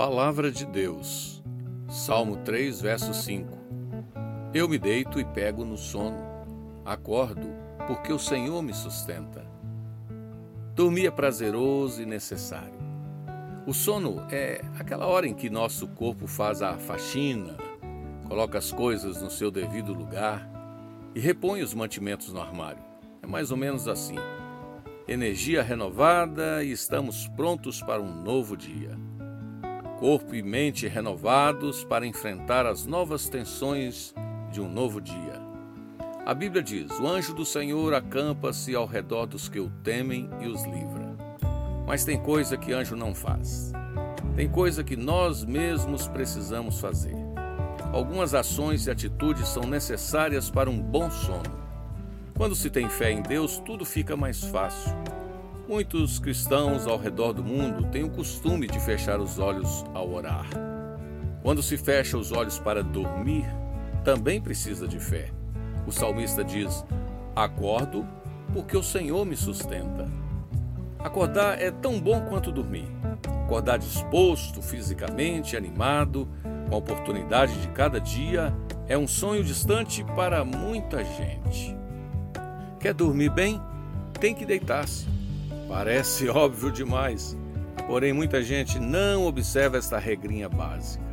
Palavra de Deus, Salmo 3, verso 5. Eu me deito e pego no sono, acordo, porque o Senhor me sustenta. Dormir é prazeroso e necessário. O sono é aquela hora em que nosso corpo faz a faxina, coloca as coisas no seu devido lugar e repõe os mantimentos no armário. É mais ou menos assim. Energia renovada e estamos prontos para um novo dia corpo e mente renovados para enfrentar as novas tensões de um novo dia. A Bíblia diz: O anjo do Senhor acampa-se ao redor dos que o temem e os livra. Mas tem coisa que anjo não faz. Tem coisa que nós mesmos precisamos fazer. Algumas ações e atitudes são necessárias para um bom sono. Quando se tem fé em Deus, tudo fica mais fácil. Muitos cristãos ao redor do mundo têm o costume de fechar os olhos ao orar. Quando se fecha os olhos para dormir, também precisa de fé. O salmista diz: Acordo porque o Senhor me sustenta. Acordar é tão bom quanto dormir. Acordar disposto, fisicamente, animado, com a oportunidade de cada dia, é um sonho distante para muita gente. Quer dormir bem? Tem que deitar-se. Parece óbvio demais, porém muita gente não observa esta regrinha básica.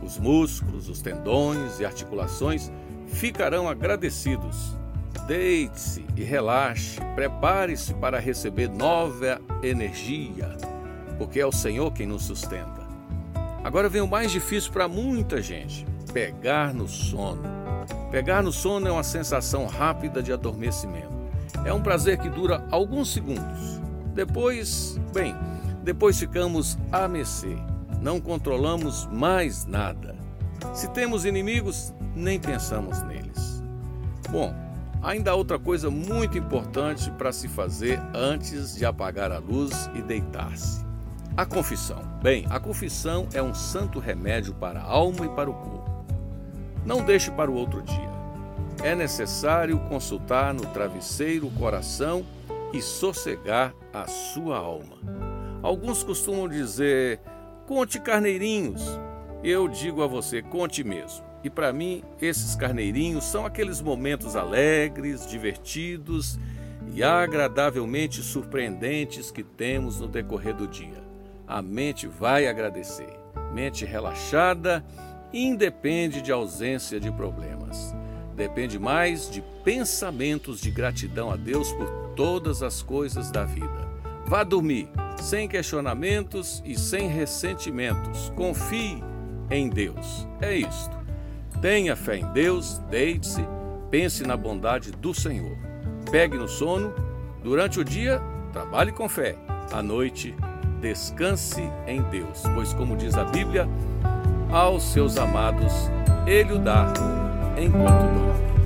Os músculos, os tendões e articulações ficarão agradecidos. Deite-se e relaxe, prepare-se para receber nova energia, porque é o Senhor quem nos sustenta. Agora vem o mais difícil para muita gente: pegar no sono. Pegar no sono é uma sensação rápida de adormecimento. É um prazer que dura alguns segundos depois, bem, depois ficamos a mercê. Não controlamos mais nada. Se temos inimigos, nem pensamos neles. Bom, ainda há outra coisa muito importante para se fazer antes de apagar a luz e deitar-se. A confissão. Bem, a confissão é um santo remédio para a alma e para o corpo. Não deixe para o outro dia. É necessário consultar no travesseiro o coração e sossegar a sua alma. Alguns costumam dizer: conte carneirinhos. Eu digo a você: conte mesmo. E para mim, esses carneirinhos são aqueles momentos alegres, divertidos e agradavelmente surpreendentes que temos no decorrer do dia. A mente vai agradecer. Mente relaxada independe de ausência de problemas. Depende mais de pensamentos de gratidão a Deus por todas as coisas da vida. Vá dormir sem questionamentos e sem ressentimentos. Confie em Deus. É isto. Tenha fé em Deus, deite-se, pense na bondade do Senhor. Pegue no sono. Durante o dia, trabalhe com fé. À noite, descanse em Deus, pois, como diz a Bíblia, aos seus amados Ele o dá enquanto dorme.